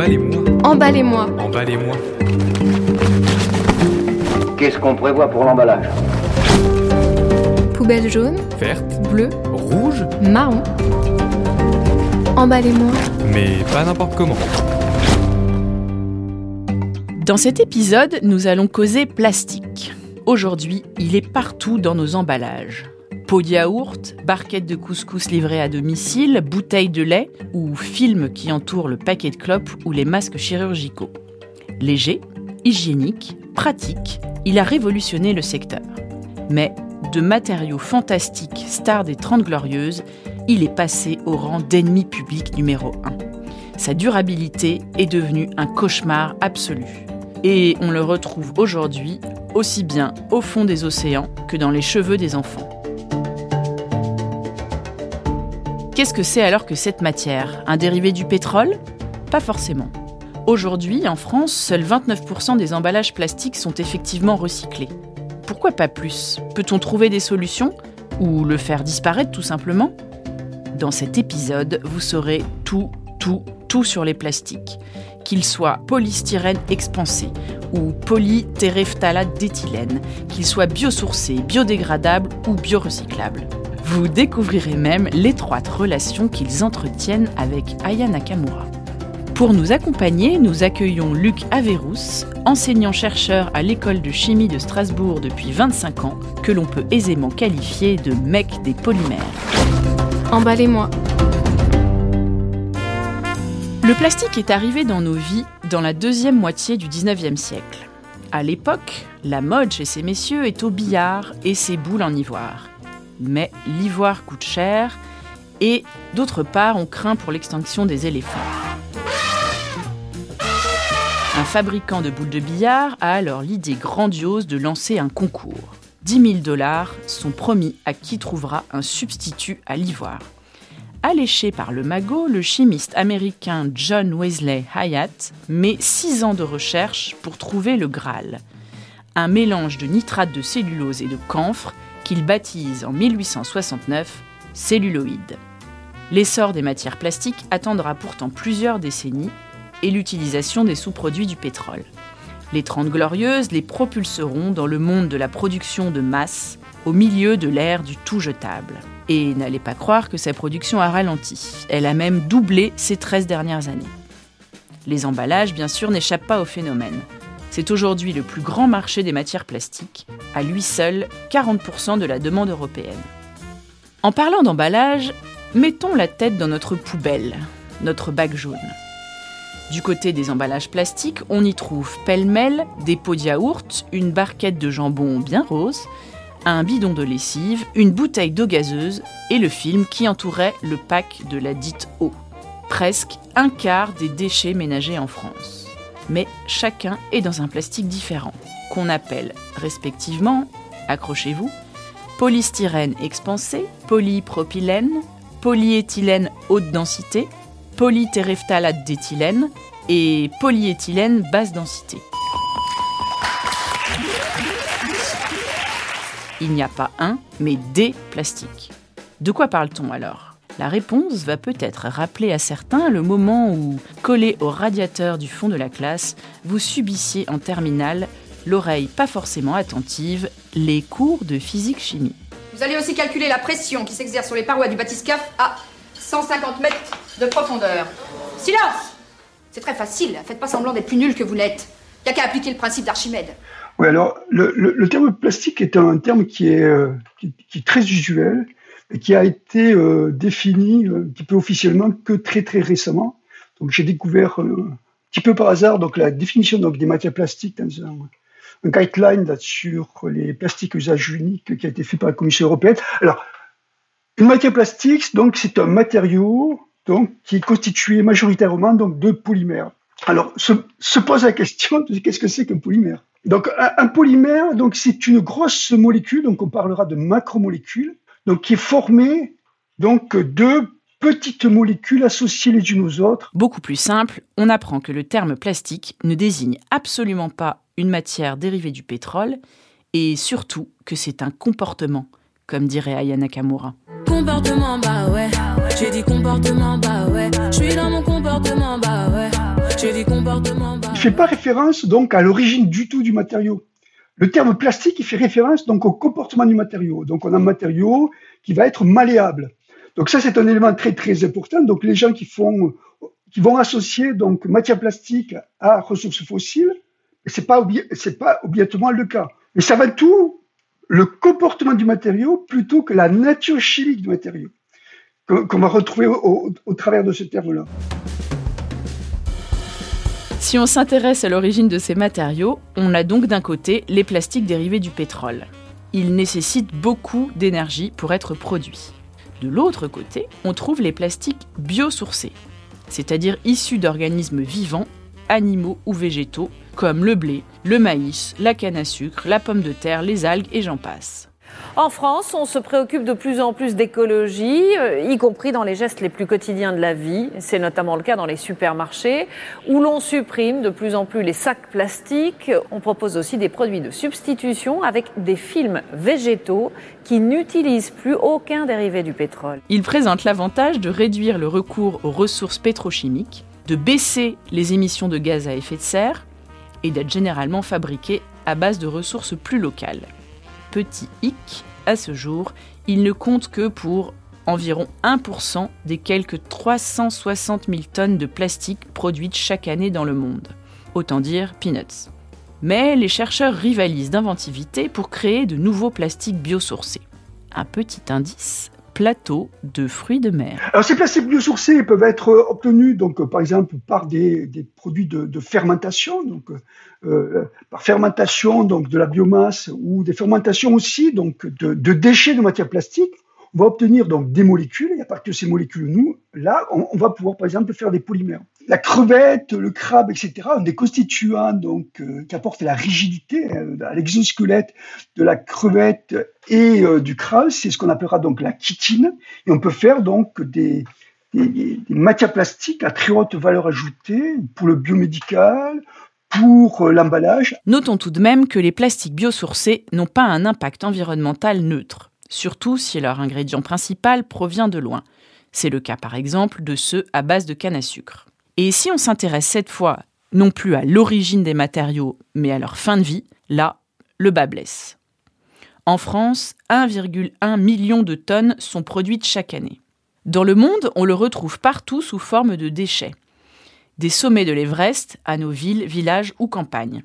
Emballez-moi. Emballez-moi. Emballez-moi. Qu'est-ce qu'on prévoit pour l'emballage? Poubelle jaune, Verte, bleue, rouge, marron. Emballez-moi. mais pas n'importe comment. Dans cet épisode, nous allons causer plastique. Aujourd'hui, il est partout dans nos emballages. Pots de yaourt, barquettes de couscous livrées à domicile, bouteilles de lait ou films qui entourent le paquet de clopes ou les masques chirurgicaux. Léger, hygiénique, pratique, il a révolutionné le secteur. Mais de matériaux fantastiques, star des 30 glorieuses, il est passé au rang d'ennemi public numéro 1. Sa durabilité est devenue un cauchemar absolu. Et on le retrouve aujourd'hui aussi bien au fond des océans que dans les cheveux des enfants. Qu'est-ce que c'est alors que cette matière? Un dérivé du pétrole? Pas forcément. Aujourd'hui, en France, seuls 29% des emballages plastiques sont effectivement recyclés. Pourquoi pas plus? Peut-on trouver des solutions? Ou le faire disparaître tout simplement? Dans cet épisode, vous saurez tout, tout, tout sur les plastiques. Qu'ils soient polystyrène expansé ou polytéréphtalate d'éthylène, qu'ils soient biosourcés, biodégradables ou biorecyclables. Vous découvrirez même l'étroite relation qu'ils entretiennent avec Aya Nakamura. Pour nous accompagner, nous accueillons Luc Averous, enseignant-chercheur à l'école de chimie de Strasbourg depuis 25 ans, que l'on peut aisément qualifier de mec des polymères. Emballez-moi. Le plastique est arrivé dans nos vies dans la deuxième moitié du 19e siècle. À l'époque, la mode chez ces messieurs est au billard et ses boules en ivoire. Mais l'ivoire coûte cher et, d'autre part, on craint pour l'extinction des éléphants. Un fabricant de boules de billard a alors l'idée grandiose de lancer un concours. 10 000 dollars sont promis à qui trouvera un substitut à l'ivoire. Alléché par le magot, le chimiste américain John Wesley Hyatt met 6 ans de recherche pour trouver le Graal. Un mélange de nitrate de cellulose et de camphre qu'il baptise en 1869 celluloïde. L'essor des matières plastiques attendra pourtant plusieurs décennies et l'utilisation des sous-produits du pétrole. Les Trente Glorieuses les propulseront dans le monde de la production de masse au milieu de l'ère du tout jetable. Et n'allez pas croire que sa production a ralenti. Elle a même doublé ces 13 dernières années. Les emballages, bien sûr, n'échappent pas au phénomène. C'est aujourd'hui le plus grand marché des matières plastiques, à lui seul 40% de la demande européenne. En parlant d'emballage, mettons la tête dans notre poubelle, notre bac jaune. Du côté des emballages plastiques, on y trouve pêle-mêle des pots de yaourt, une barquette de jambon bien rose, un bidon de lessive, une bouteille d'eau gazeuse et le film qui entourait le pack de la dite eau. Presque un quart des déchets ménagers en France. Mais chacun est dans un plastique différent, qu'on appelle respectivement, accrochez-vous, polystyrène expansé, polypropylène, polyéthylène haute densité, polytéréphtalate d'éthylène et polyéthylène basse densité. Il n'y a pas un, mais des plastiques. De quoi parle-t-on alors? La réponse va peut-être rappeler à certains le moment où, collé au radiateur du fond de la classe, vous subissiez en terminale, l'oreille pas forcément attentive, les cours de physique-chimie. Vous allez aussi calculer la pression qui s'exerce sur les parois du bathyscaphe à 150 mètres de profondeur. Silence C'est très facile, faites pas semblant d'être plus nul que vous l'êtes. Y a qu'à appliquer le principe d'Archimède. Oui, alors le, le- le terme plastique est un terme qui est, euh, qui, qui est très usuel qui a été euh, défini euh, un petit peu officiellement que très très récemment. Donc j'ai découvert euh, un petit peu par hasard donc la définition donc des matières plastiques dans un, un guideline sur les plastiques usage unique qui a été fait par la Commission européenne. Alors une matière plastique donc c'est un matériau donc qui est constitué majoritairement donc de polymères. Alors se, se pose la question de qu'est-ce que c'est qu'un polymère? Donc, un, un polymère, donc c'est une grosse molécule, donc on parlera de macromolécules, donc qui est formée donc de petites molécules associées les unes aux autres. Beaucoup plus simple, on apprend que le terme plastique ne désigne absolument pas une matière dérivée du pétrole et surtout que c'est un comportement, comme dirait Aya Nakamura. Comportement, bah ouais. J'ai dit comportement, bah ouais. Je suis dans mon comportement, bah ouais. J'ai dit fait pas référence donc à l'origine du tout du matériau. Le terme plastique, il fait référence donc au comportement du matériau. Donc on a un matériau qui va être malléable. Donc ça, c'est un élément très très important. Donc les gens qui font, qui vont associer donc matière plastique à ressources fossiles, c'est pas c'est pas obligatoirement le cas. Mais ça va tout le comportement du matériau plutôt que la nature chimique du matériau qu'on va retrouver au, au travers de ce terme-là. Si on s'intéresse à l'origine de ces matériaux, on a donc d'un côté les plastiques dérivés du pétrole. Ils nécessitent beaucoup d'énergie pour être produits. De l'autre côté, on trouve les plastiques biosourcés, c'est-à-dire issus d'organismes vivants, animaux ou végétaux, comme le blé, le maïs, la canne à sucre, la pomme de terre, les algues et j'en passe. En France, on se préoccupe de plus en plus d'écologie, euh, y compris dans les gestes les plus quotidiens de la vie. C'est notamment le cas dans les supermarchés, où l'on supprime de plus en plus les sacs plastiques. On propose aussi des produits de substitution avec des films végétaux qui n'utilisent plus aucun dérivé du pétrole. Il présente l'avantage de réduire le recours aux ressources pétrochimiques, de baisser les émissions de gaz à effet de serre et d'être généralement fabriqué à base de ressources plus locales petit hic, à ce jour, il ne compte que pour environ 1% des quelques 360 000 tonnes de plastique produites chaque année dans le monde. Autant dire peanuts. Mais les chercheurs rivalisent d'inventivité pour créer de nouveaux plastiques biosourcés. Un petit indice, plateau de fruits de mer. Alors ces plastiques biosourcés peuvent être obtenus donc par exemple par des, produits de, fermentation, donc euh, par fermentation donc de la biomasse ou des fermentations aussi donc de, déchets de matière plastique on va obtenir donc des molécules, et à partir de ces molécules, nous, là, on, va pouvoir par exemple faire des polymères. La crevette, le crabe, etc., ont des constituants donc euh, qui apportent la rigidité euh, à l'exosquelette de la crevette et euh, du crabe, c'est ce qu'on appellera donc la chitine, et on peut faire donc des, des, matières plastiques à très haute valeur ajoutée pour le biomédical, pour l'emballage. Notons tout de même que les plastiques biosourcés n'ont pas un impact environnemental neutre surtout si leur ingrédient principal provient de loin. C'est le cas par exemple de ceux à base de canne à sucre. Et si on s'intéresse cette fois non plus à l'origine des matériaux, mais à leur fin de vie, là, le bas blesse. En France, 1,1 million de tonnes sont produites chaque année. Dans le monde, on le retrouve partout sous forme de déchets. Des sommets de l'Everest à nos villes, villages ou campagnes.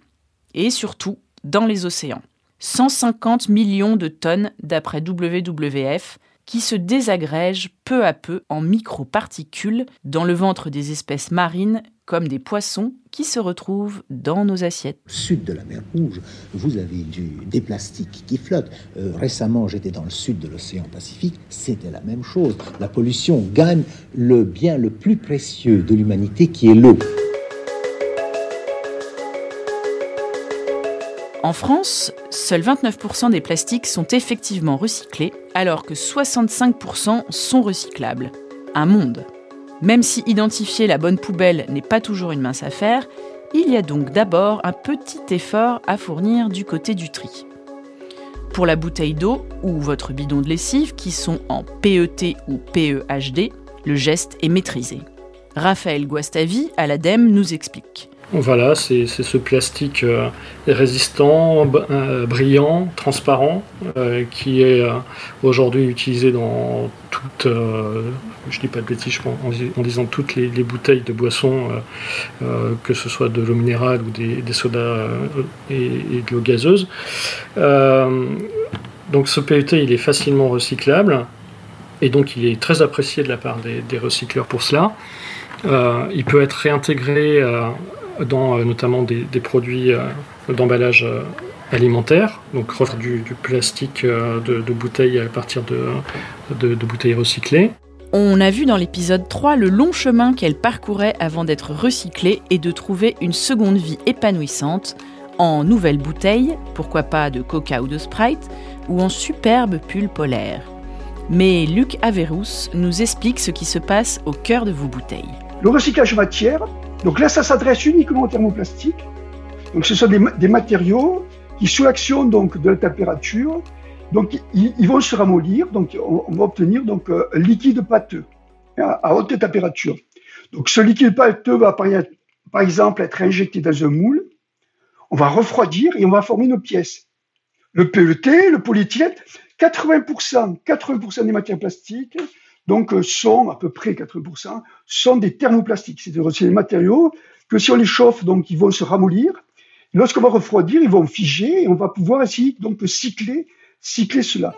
Et surtout, dans les océans. 150 millions de tonnes d'après WWF, qui se désagrègent peu à peu en microparticules dans le ventre des espèces marines comme des poissons qui se retrouvent dans nos assiettes. Sud de la mer Rouge, vous avez des plastiques qui flottent. Euh, récemment, j'étais dans le sud de l'océan Pacifique, c'était la même chose. La pollution gagne le bien le plus précieux de l'humanité qui est l'eau. En France, seuls 29% des plastiques sont effectivement recyclés, alors que 65% sont recyclables. Un monde. Même si identifier la bonne poubelle n'est pas toujours une mince affaire, il y a donc d'abord un petit effort à fournir du côté du tri. Pour la bouteille d'eau ou votre bidon de lessive qui sont en PET ou PEHD, le geste est maîtrisé. Raphaël Guastavi à l'ADEME nous explique. Voilà, c'est ce plastique euh, résistant, euh, brillant, transparent, euh, qui est aujourd'hui utilisé dans toutes, je dis pas de bêtises, en, disant toutes les, bouteilles de boissons, que ce soit de l'eau minérale ou des, sodas et, de l'eau gazeuse. donc ce PET, il est facilement recyclable, et donc il est très apprécié de la part des, des recycleurs pour cela. il peut être réintégré dans euh, notamment des, produits euh, d'emballage euh, alimentaire, donc du, du plastique de, bouteilles à partir de, bouteilles recyclées. On a vu dans l'épisode 3 le long chemin qu'elle parcourait avant d'être recyclée et de trouver une seconde vie épanouissante en nouvelles bouteilles, pourquoi pas de coca ou de sprite, ou en superbes pulls polaires. Mais Luc Averous nous explique ce qui se passe au cœur de vos bouteilles. Le recyclage matière, donc là, ça s'adresse uniquement au thermoplastique. Donc ce sont des, matériaux qui, sous l'action de la température, vont se ramollir. Donc on, va obtenir donc un liquide pâteux à, haute température. Donc ce liquide pâteux va par exemple, être injecté dans un moule, on va refroidir et on va former nos pièces. Le PET, le polyéthylène, 80%, 80% des matières plastiques, donc euh, sont à peu près 80%, sont des thermoplastiques. C'est-à-dire des matériaux que si on les chauffe, donc ils vont se ramollir. Lorsqu'on va refroidir, ils vont figer et on va pouvoir essayer donc cycler, cycler cela.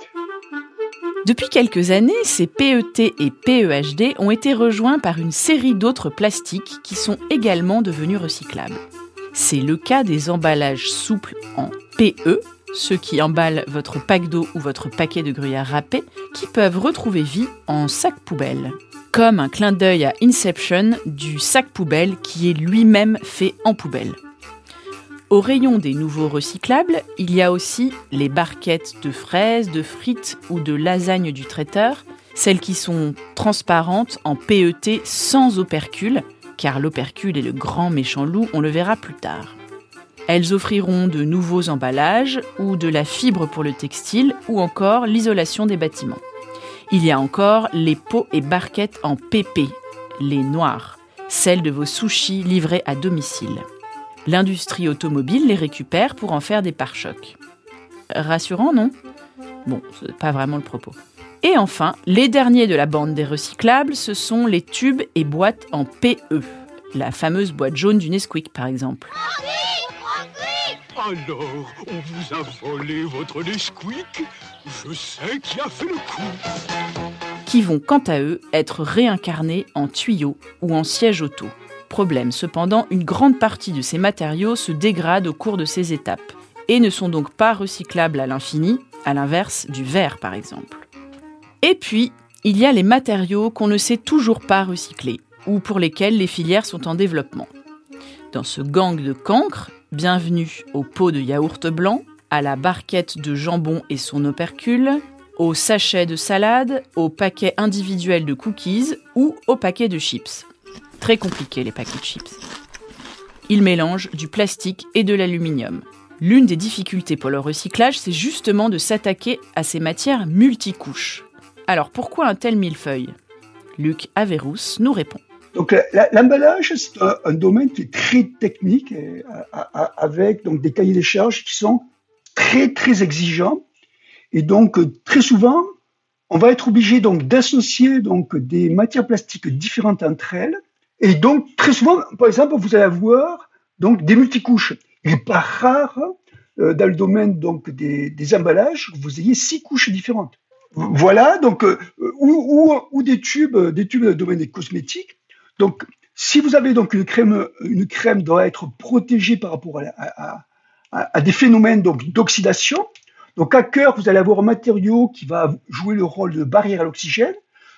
Depuis quelques années, ces PET et PEHD ont été rejoints par une série d'autres plastiques qui sont également devenus recyclables. C'est le cas des emballages souples en PE, ceux qui emballent votre pack d'eau ou votre paquet de gruyère râpé, qui peuvent retrouver vie en sac poubelle. Comme un clin d'œil à Inception du sac poubelle qui est lui-même fait en poubelle. Au rayon des nouveaux recyclables, il y a aussi les barquettes de fraises, de frites ou de lasagne du traiteur, celles qui sont transparentes en PET sans opercule, car l'opercule est le grand méchant loup, on le verra plus tard. Elles offriront de nouveaux emballages ou de la fibre pour le textile ou encore l'isolation des bâtiments. Il y a encore les pots et barquettes en PP, les noirs, celles de vos sushis livrés à domicile. L'industrie automobile les récupère pour en faire des pare-chocs. Rassurant, non? Bon, c'est pas vraiment le propos. Et enfin, les derniers de la bande des recyclables, ce sont les tubes et boîtes en PE. La fameuse boîte jaune du Nesquik, par exemple. Alors, on vous a volé votre Nesquik? Je sais qui a fait le coup. Qui vont quant à eux être réincarnés en tuyaux ou en sièges auto. Problème cependant, une grande partie de ces matériaux se dégradent au cours de ces étapes et ne sont donc pas recyclables à l'infini, à l'inverse du verre par exemple. Et puis, il y a les matériaux qu'on ne sait toujours pas recycler ou pour lesquels les filières sont en développement. Dans ce gang de cancres, bienvenue au pot de yaourt blanc, à la barquette de jambon et son opercule, au sachet de salade, au paquet individuel de cookies ou au paquet de chips. Très compliqué les paquets de chips. Ils mélangent du plastique et de l'aluminium. L'une des difficultés pour le recyclage, c'est justement de s'attaquer à ces matières multicouches. Alors pourquoi un tel millefeuille? Luc Averrousse nous répond. Donc l'emballage, c'est un, domaine qui est très technique, avec donc des cahiers des charges qui sont très très exigeants. Et donc très souvent, on va être obligé donc d'associer donc des matières plastiques différentes entre elles et donc, très souvent, par exemple, vous allez avoir donc, des multicouches. Il n'est pas rare, euh, dans le domaine donc, des, emballages, que vous ayez six couches différentes. Voilà, donc, euh, ou, ou, des tubes, des tubes dans le domaine des cosmétiques. Donc, si vous avez donc une crème, une crème doit être protégée par rapport à, des phénomènes d'oxydation. Donc, à cœur, vous allez avoir un matériau qui va jouer le rôle de barrière à l'oxygène.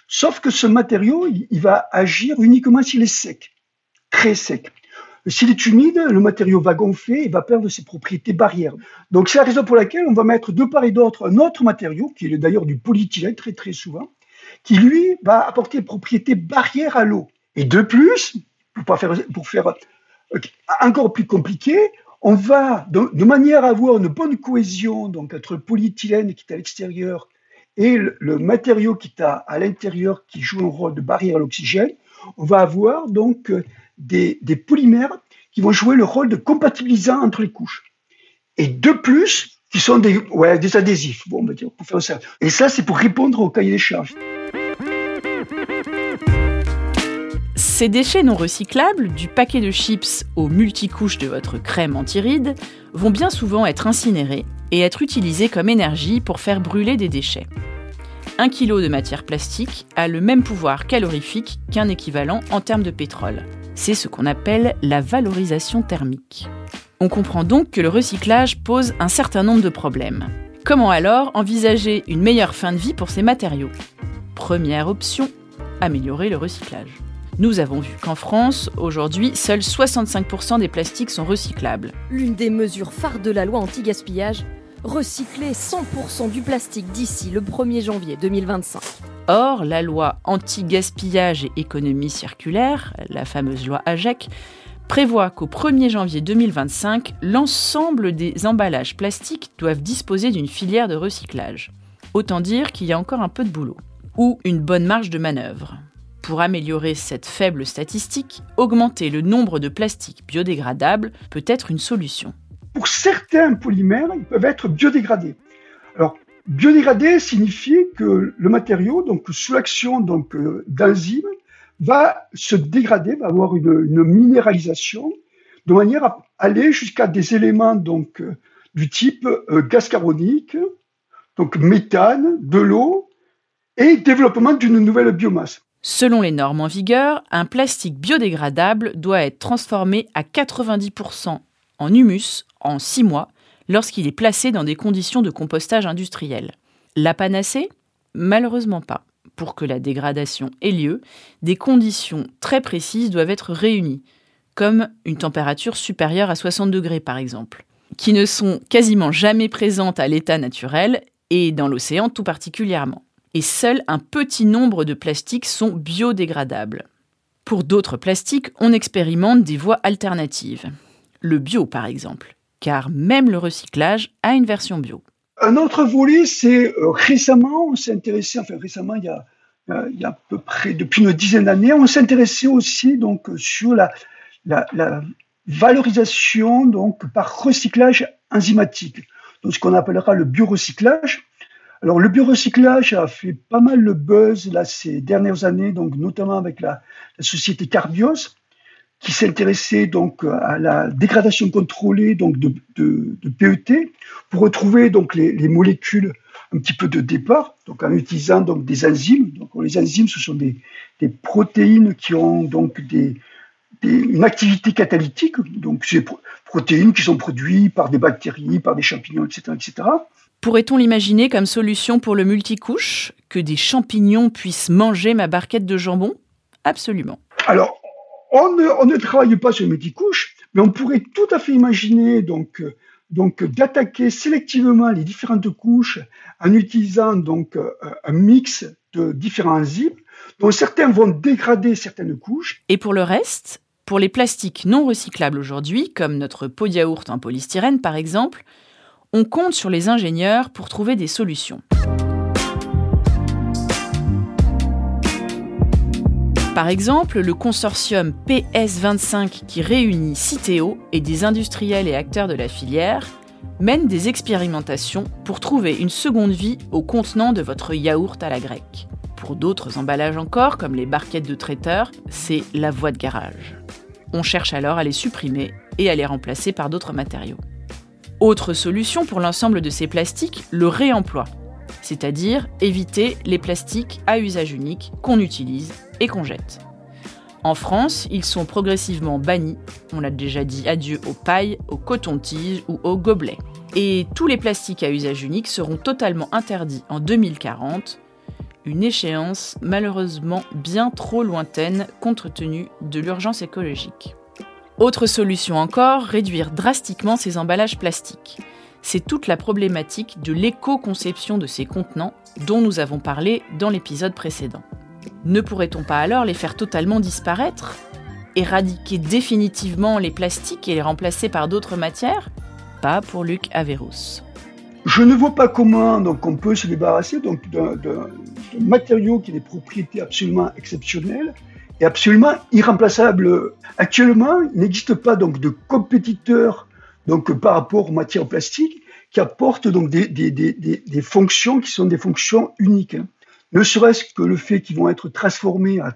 Sauf que ce matériau, il, va agir uniquement s'il est sec, très sec. S'il est humide, le matériau va gonfler et va perdre ses propriétés barrières. Donc c'est la raison pour laquelle on va mettre de part et d'autre un autre matériau, qui est d'ailleurs du polyéthylène très très souvent, qui lui va apporter des propriétés barrières à l'eau. Et de plus, pour, faire, euh, encore plus compliqué, on va, de, manière à avoir une bonne cohésion donc, entre le polyéthylène qui est à l'extérieur et le, matériau qui est à, l'intérieur, qui joue un rôle de barrière à l'oxygène, on va avoir donc des, polymères qui vont jouer le rôle de compatibilisant entre les couches. Et de plus, qui sont des, adhésifs, bon, on va dire, pour faire. Et ça, c'est pour répondre au cahier des charges. Ces déchets non recyclables, du paquet de chips aux multicouches de votre crème anti-rides, vont bien souvent être incinérés et être utilisés comme énergie pour faire brûler des déchets. Un kilo de matière plastique a le même pouvoir calorifique qu'un équivalent en termes de pétrole. C'est ce qu'on appelle la valorisation thermique. On comprend donc que le recyclage pose un certain nombre de problèmes. Comment alors envisager une meilleure fin de vie pour ces matériaux? Première option, améliorer le recyclage. Nous avons vu qu'en France, aujourd'hui, seuls 65% des plastiques sont recyclables. L'une des mesures phares de la loi anti-gaspillage, recycler 100% du plastique d'ici le 1er janvier 2025. Or, la loi anti-gaspillage et économie circulaire, la fameuse loi AGEC, prévoit qu'au 1er janvier 2025, l'ensemble des emballages plastiques doivent disposer d'une filière de recyclage. Autant dire qu'il y a encore un peu de boulot. Ou une bonne marge de manœuvre. Pour améliorer cette faible statistique, augmenter le nombre de plastiques biodégradables peut être une solution. Pour certains polymères, ils peuvent être biodégradés. Alors, biodégradé signifie que le matériau, donc sous l'action euh, d'enzymes, va se dégrader, va avoir une, une, minéralisation, de manière à aller jusqu'à des éléments donc euh, du type euh, gaz carbonique, donc méthane, de l'eau et développement d'une nouvelle biomasse. Selon les normes en vigueur, un plastique biodégradable doit être transformé à 90% en humus en 6 mois lorsqu'il est placé dans des conditions de compostage industriel. La panacée? Malheureusement pas. Pour que la dégradation ait lieu, des conditions très précises doivent être réunies, comme une température supérieure à 60 degrés par exemple, qui ne sont quasiment jamais présentes à l'état naturel et dans l'océan tout particulièrement et seul un petit nombre de plastiques sont biodégradables. Pour d'autres plastiques, on expérimente des voies alternatives. Le bio, par exemple, car même le recyclage a une version bio. Un autre volet, c'est euh, récemment, on s'est intéressé, enfin récemment, il y a, à peu près depuis une dizaine d'années, on s'est intéressé aussi donc sur la, valorisation donc par recyclage enzymatique, donc ce qu'on appellera le biorecyclage. Alors, le biorecyclage a fait pas mal le buzz là, ces dernières années, donc notamment avec la, société Carbios, qui s'intéressait donc à la dégradation contrôlée donc de, PET pour retrouver donc les, les, molécules un petit peu de départ, donc en utilisant donc des enzymes. Donc les enzymes, ce sont des, protéines qui ont donc une activité catalytique, donc ces protéines qui sont produites par des bactéries, par des champignons, etc., etc. Pourrait-on l'imaginer comme solution pour le multicouche Que des champignons puissent manger ma barquette de jambon? Absolument. Alors, on ne, on ne, travaille pas sur le multicouche, mais on pourrait tout à fait imaginer donc, donc d'attaquer sélectivement les différentes couches en utilisant donc un mix de différents enzymes, dont certains vont dégrader certaines couches. Et pour le reste pour les plastiques non recyclables aujourd'hui, comme notre pot de yaourt en polystyrène par exemple, on compte sur les ingénieurs pour trouver des solutions. Par exemple, le consortium PS25 qui réunit Citeo et des industriels et acteurs de la filière mène des expérimentations pour trouver une seconde vie au contenant de votre yaourt à la grecque. Pour d'autres emballages encore, comme les barquettes de traiteur, c'est la voie de garage. On cherche alors à les supprimer et à les remplacer par d'autres matériaux. Autre solution pour l'ensemble de ces plastiques, le réemploi, c'est-à-dire éviter les plastiques à usage unique qu'on utilise et qu'on jette. En France, ils sont progressivement bannis, on l'a déjà dit adieu aux pailles, aux cotons-tiges ou aux gobelets. Et tous les plastiques à usage unique seront totalement interdits en 2040, une échéance malheureusement bien trop lointaine compte tenu de l'urgence écologique. Autre solution encore, réduire drastiquement ces emballages plastiques. C'est toute la problématique de l'éco-conception de ces contenants dont nous avons parlé dans l'épisode précédent. Ne pourrait-on pas alors les faire totalement disparaître Éradiquer définitivement les plastiques et les remplacer par d'autres matières? Pas pour Luc Averous. Je ne vois pas comment on peut se débarrasser d'un matériau qui a des propriétés absolument exceptionnelles est absolument irremplaçable. Actuellement, il n'existe pas donc de compétiteurs donc par rapport aux matières plastiques qui apportent donc des, des, des, des fonctions qui sont des fonctions uniques. Hein. Ne serait-ce que le fait qu'ils vont être transformés à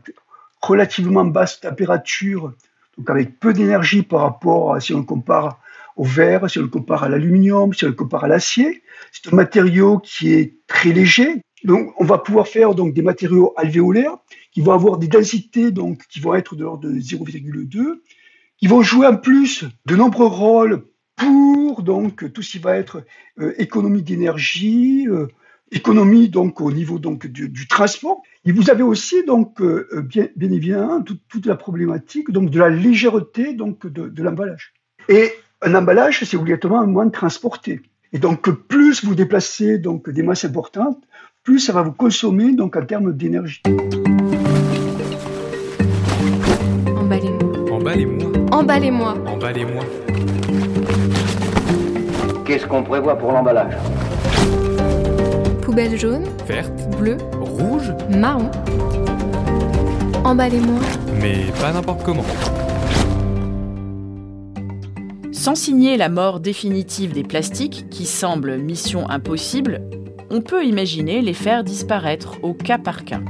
relativement basse température, donc avec peu d'énergie par rapport à si on compare au verre, si on le compare à l'aluminium, si on le compare à l'acier. C'est un matériau qui est très léger. Donc, on va pouvoir faire donc des matériaux alvéolaires qui vont avoir des densités donc qui vont être de l'ordre de 0,2, qui vont jouer en plus de nombreux rôles pour donc tout ce qui va être euh, économie d'énergie, euh, économie donc au niveau donc du, transport. Et vous avez aussi donc euh, bien, bien évidemment toute, la problématique donc de la légèreté donc de, l'emballage. Et un emballage, c'est obligatoirement moins de transporter. Et donc plus vous déplacez donc des masses importantes, plus ça va vous consommer donc en termes d'énergie. Emballez-moi. Emballez-moi. Qu'est-ce qu'on prévoit pour l'emballage? Poubelle jaune, Verte, bleue, rouge, marron. Emballez-moi. Mais pas n'importe comment. Sans signer la mort définitive des plastiques, qui semble mission impossible, on peut imaginer les faire disparaître au cas par cas.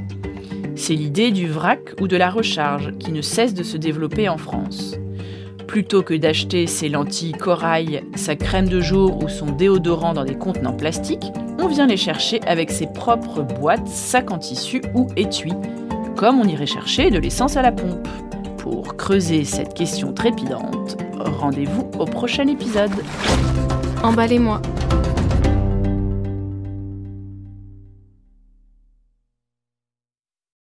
C'est l'idée du vrac ou de la recharge qui ne cesse de se développer en France. Plutôt que d'acheter ses lentilles corail, sa crème de jour ou son déodorant dans des contenants plastiques, on vient les chercher avec ses propres boîtes, sacs en tissu ou étuis, comme on irait chercher de l'essence à la pompe. Pour creuser cette question trépidante, rendez-vous au prochain épisode. Emballez-moi.